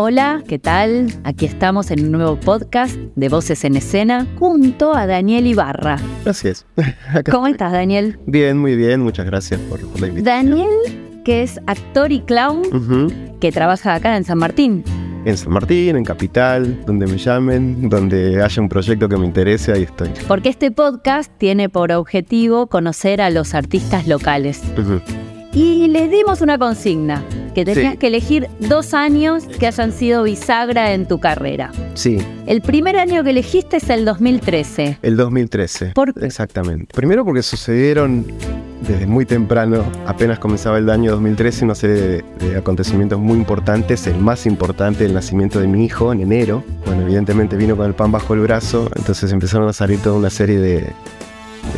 Hola, ¿qué tal? Aquí estamos en un nuevo podcast de Voces en Escena junto a Daniel Ibarra. Gracias. ¿Cómo estás, Daniel? Bien, muy bien, muchas gracias por, la invitación. Daniel, que es actor y clown, que trabaja acá en San Martín. En San Martín, en Capital, donde me llamen, donde haya un proyecto que me interese, ahí estoy. Porque este podcast tiene por objetivo conocer a los artistas locales. Y les dimos una consigna, que tenías que elegir dos años que hayan sido bisagra en tu carrera. Sí. El primer año que elegiste es el 2013. El 2013. ¿Por Exactamente. Primero porque sucedieron desde muy temprano, apenas comenzaba el año 2013, una serie de, de, acontecimientos muy importantes. El más importante, el nacimiento de mi hijo en enero. Bueno, evidentemente vino con el pan bajo el brazo, entonces empezaron a salir toda una serie de,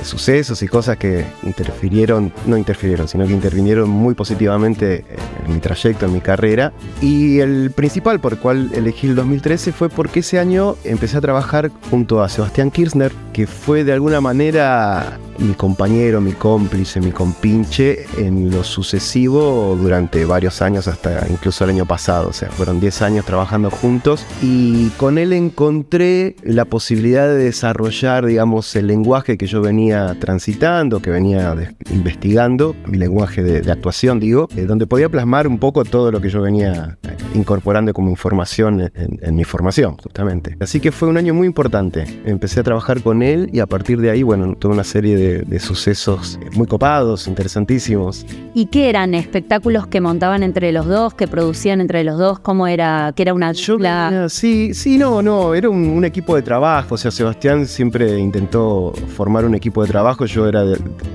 sucesos y cosas que interfirieron, no interfirieron, sino que intervinieron muy positivamente en mi trayecto, en mi carrera. Y el principal por el cual elegí el 2013 fue porque ese año empecé a trabajar junto a Sebastián Kirchner, que fue de alguna manera mi compañero, mi cómplice, mi compinche en lo sucesivo durante varios años, hasta incluso el año pasado. O sea, fueron 10 años trabajando juntos y con él encontré la posibilidad de desarrollar, digamos, el lenguaje que yo venía transitando, que venía investigando, mi lenguaje de, actuación, digo, eh, donde podía plasmar un poco todo lo que yo venía eh, incorporando como información en, mi formación, justamente. Así que fue un año muy importante. Empecé a trabajar con él y a partir de ahí, bueno, toda una serie de de, sucesos muy copados, interesantísimos. ¿Y qué eran espectáculos que montaban entre los dos, que producían entre los dos? ¿Cómo era? ¿Que era una dupla? Sí, sí, no, no, era un, equipo de trabajo. O sea, Sebastián siempre intentó formar un equipo de trabajo. Yo era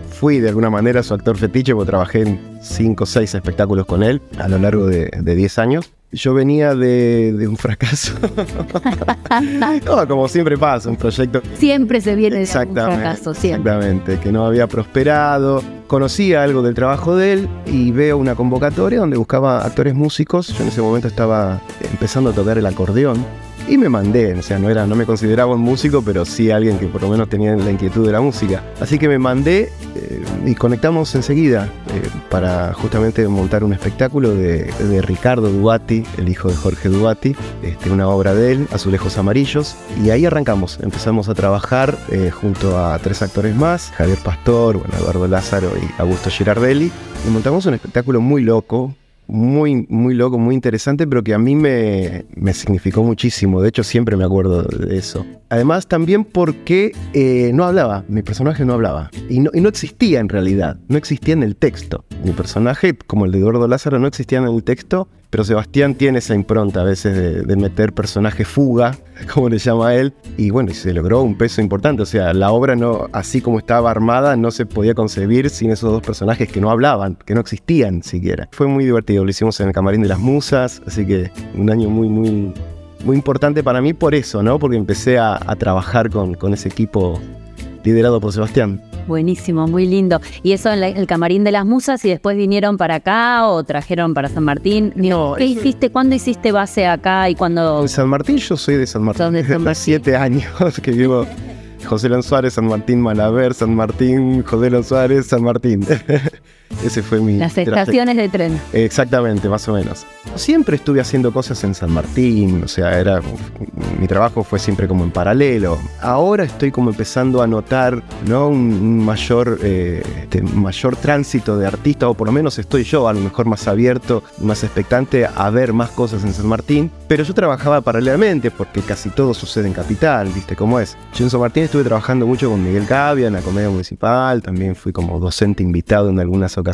fui de alguna manera su actor fetiche porque trabajé en cinco o seis espectáculos con él a lo largo de 10 años yo venía de, un fracaso. como siempre pasa, un proyecto. Siempre se viene de un fracaso, siempre. Exactamente, que no había prosperado. Conocía algo del trabajo de él y veo una convocatoria donde buscaba actores músicos. Yo en ese momento estaba empezando a tocar el acordeón y me mandé, o sea, no, era, no me consideraba un músico, pero sí alguien que por lo menos tenía la inquietud de la música. Así que me mandé eh, y conectamos enseguida eh, para justamente montar un espectáculo de, Ricardo Duati, el hijo de Jorge Duati, este, una obra de él, Azulejos Amarillos, y ahí arrancamos, empezamos a trabajar eh, junto a tres actores más, Javier Pastor, Eduardo Lázaro y Augusto Girardelli, y montamos un espectáculo muy loco, muy, muy loco, muy interesante, pero que a mí me, me, significó muchísimo. De hecho, siempre me acuerdo de eso. Además, también porque eh, no hablaba, mi personaje no hablaba. Y no, y no existía en realidad, no existía en el texto. Mi personaje, como el de Eduardo Lázaro, no existía en el texto pero Sebastián tiene esa impronta a veces de, meter personaje fuga, como le llama él, y bueno, se logró un peso importante. O sea, la obra no, así como estaba armada, no se podía concebir sin esos dos personajes que no hablaban, que no existían siquiera. Fue muy divertido, lo hicimos en el Camarín de las Musas, así que un año muy, muy, muy importante para mí por eso, ¿no? Porque empecé a, trabajar con, con ese equipo liderado por Sebastián. Buenísimo, muy lindo. ¿Y eso en el camarín de las musas y después vinieron para acá o trajeron para San Martín? No, ¿Qué hiciste? ¿Cuándo hiciste base acá y cuándo...? En San Martín yo soy de San Martín. Desde hace siete años que vivo José Lon Suárez, San Martín Malaver, San Martín, José Lon Suárez, San Martín. Ese fue mi. Las estaciones de tren. Exactamente, más o menos. Siempre estuve haciendo cosas en San Martín, o sea, era. Mi trabajo fue siempre como en paralelo. Ahora estoy como empezando a notar, ¿no? Un, mayor, eh, este, mayor tránsito de artistas, o por lo menos estoy yo a lo mejor más abierto, más expectante a ver más cosas en San Martín. Pero yo trabajaba paralelamente porque casi todo sucede en Capital, ¿viste cómo es? Yo en San Martín estuve trabajando mucho con Miguel Cavia en la Comedia Municipal, también fui como docente invitado en algunas ocasiones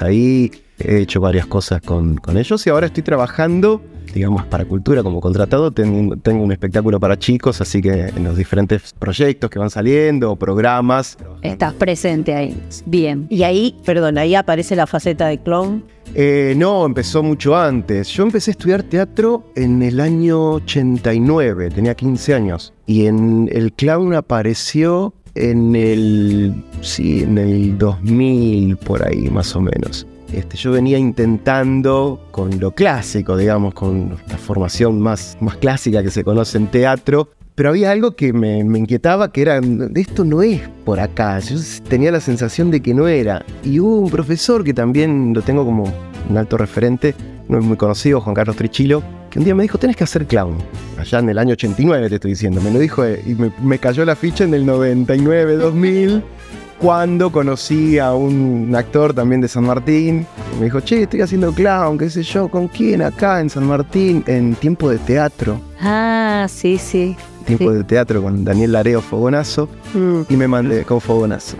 ahí, he hecho varias cosas con, con ellos y ahora estoy trabajando digamos, para cultura como contratado, tengo, tengo un espectáculo para chicos, así que en los diferentes proyectos que van saliendo, programas. Estás presente ahí. Bien. Y ahí, perdón, ahí aparece la faceta de clown. Eh, no, empezó mucho antes. Yo empecé a estudiar teatro en el año 89, tenía 15 años. Y en el clown apareció en el, sí, en el 2000, por ahí más o menos. Este, yo venía intentando con lo clásico, digamos, con la formación más, más clásica que se conoce en teatro, pero había algo que me, inquietaba, que era, esto no es por acá, yo tenía la sensación de que no era. Y hubo un profesor que también lo tengo como un alto referente, no es muy conocido, Juan Carlos Trichilo, que un día me dijo, tenés que hacer clown. Allá en el año 89 te estoy diciendo, me lo dijo eh, y me, me cayó la ficha en el 99, 2000 cuando conocí a un actor también de San Martín. Me dijo, che, estoy haciendo clown, qué sé yo, ¿con quién acá en San Martín? En tiempo de teatro. Ah, sí, sí. Tiempo de teatro con Daniel Lareo Fogonazo. Mm. Y me mandé con Fogonazo.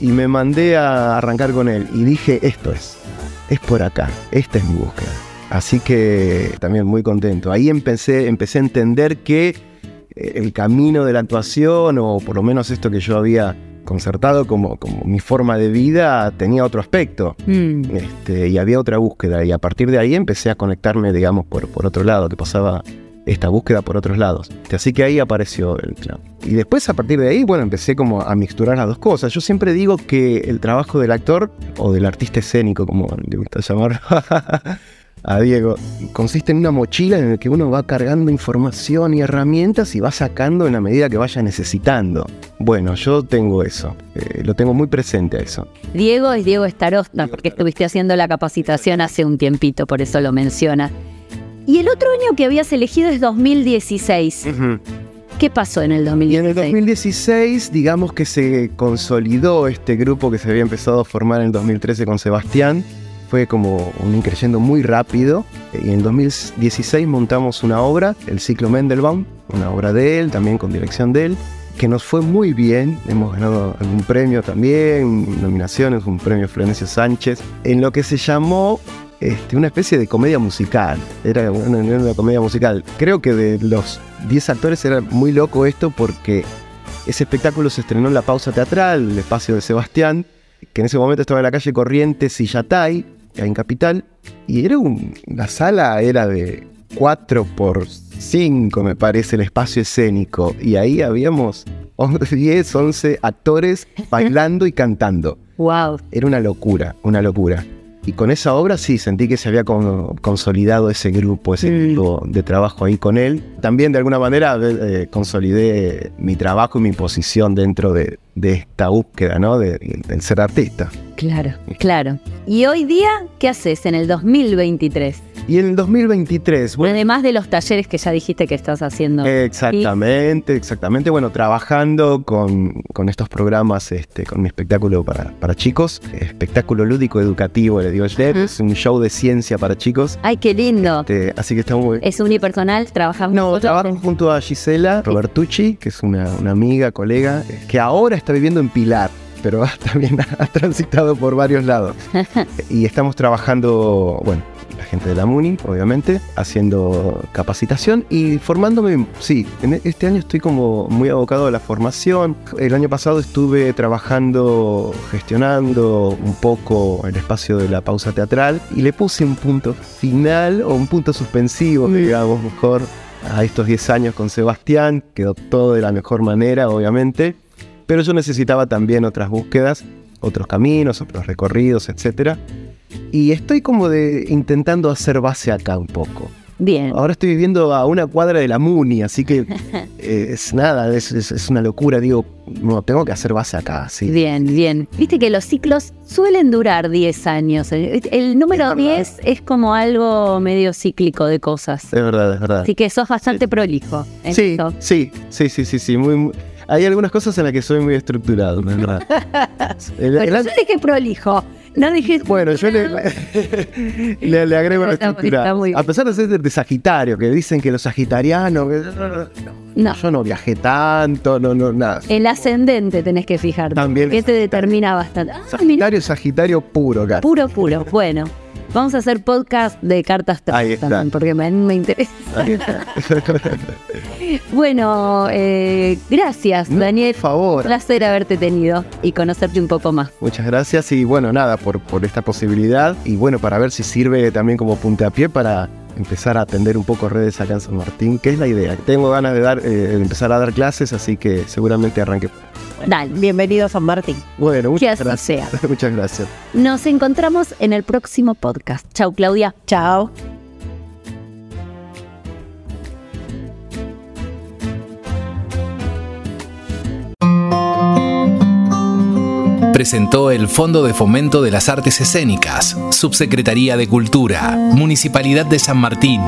Y me mandé a arrancar con él. Y dije, esto es. Es por acá. Esta es mi búsqueda. Así que también muy contento. Ahí empecé, empecé a entender que eh, el camino de la actuación, o por lo menos esto que yo había concertado como, como mi forma de vida tenía otro aspecto. Mm. este, y había otra búsqueda. Y a partir de ahí empecé a conectarme digamos por, por otro lado que pasaba esta búsqueda por otros lados. Así que ahí apareció el clown. Y después a partir de ahí bueno empecé como a mixturar las dos cosas. Yo siempre digo que el trabajo del actor o del artista escénico como le gusta llamar a Diego, consiste en una mochila en la que uno va cargando información y herramientas y va sacando en la medida que vaya necesitando. Bueno, yo tengo eso, eh, lo tengo muy presente a eso. Diego es Diego Starosta, porque estuviste haciendo la capacitación hace un tiempito, por eso lo menciona. Y el otro año que habías elegido es 2016. ¿Qué pasó en el 2016? Y en el 2016, digamos que se consolidó este grupo que se había empezado a formar en el 2013 con Sebastián fue como un increyendo muy rápido. Y en 2016 montamos una obra, el ciclo Mendelbaum, una obra de él, también con dirección de él, que nos fue muy bien. Hemos ganado algún premio también, nominaciones, un premio Florencio Sánchez, en lo que se llamó este, una especie de comedia musical. Era una, una comedia musical. Creo que de los 10 actores era muy loco esto porque ese espectáculo se estrenó en la pausa teatral, el espacio de Sebastián, que en ese momento estaba en la calle Corrientes y Yatay, en Capital, y era un, la sala era de 4 por 5, me parece, el espacio escénico, y ahí habíamos 10, 11 actores bailando y cantando. Wow. Era una locura, una locura. Y con esa obra sí, sentí que se había consolidado ese grupo, ese grupo de trabajo ahí con él. También de alguna manera eh, consolidé mi trabajo y mi posición dentro de, esta búsqueda, ¿no? del ser artista. Claro, claro. ¿Y hoy día qué haces en el 2023? Y en el 2023, bueno, Además de los talleres que ya dijiste que estás haciendo. Exactamente, exactamente. Bueno, trabajando con, estos programas, este, con mi espectáculo para, para chicos, espectáculo lúdico educativo, le digo yo, es un show de ciencia para chicos. Ay, qué lindo. Este, así que está muy... ¿Es unipersonal? ¿Trabajamos No, trabajo junto a Gisela Robertucci, que es una, una amiga, colega, que ahora está viviendo en Pilar pero también ha transitado por varios lados. y estamos trabajando, bueno, la gente de la MUNI, obviamente, haciendo capacitación y formándome, sí, en este año estoy como muy abocado a la formación. El año pasado estuve trabajando, gestionando un poco el espacio de la pausa teatral y le puse un punto final o un punto suspensivo, digamos, mejor a estos 10 años con Sebastián, quedó todo de la mejor manera, obviamente, pero yo necesitaba también otras búsquedas, otros caminos, otros recorridos, etcétera y estoy como de intentando hacer base acá un poco. Bien. Ahora estoy viviendo a una cuadra de la Muni, así que eh, es nada, es, una locura. Digo, no, tengo que hacer base acá, sí. Bien, bien. Viste que los ciclos suelen durar 10 años. El, número 10 es como algo medio cíclico de cosas. Es verdad, es verdad. Así que sos bastante prolijo. sí, sí, sí, sí, sí, sí, muy, hay algunas cosas en las que soy muy estructurado, es verdad. el, el, yo dije prolijo. No dije. Bueno, yo le, le, agrego la estructura. A pesar de ser de Sagitario, que dicen que los sagitarianos. No, Yo no viajé tanto, no, no, nada. El ascendente tenés que fijarte. También. Que te determina bastante. Ah, sagitario, Sagitario puro, cara. Puro, puro. Bueno. Vamos a hacer podcast de cartas está. también, porque me, me interesa. Bueno, eh, gracias, No, Daniel. por favor. Un placer haberte tenido y conocerte un poco más. Muchas gracias y bueno, nada, por, por esta posibilidad y bueno, para ver si sirve también como puntapié para empezar a atender un poco redes acá en San Martín, que es la idea. Tengo ganas de dar, eh, de empezar a dar clases, así que seguramente arranque. Dale. Bienvenido a San Martín. Bueno, Que muchas así gracias. sea. muchas gracias. Nos encontramos en el próximo podcast. Chau, Claudia. Chao. Presentó el Fondo de Fomento de las Artes Escénicas, Subsecretaría de Cultura, Municipalidad de San Martín.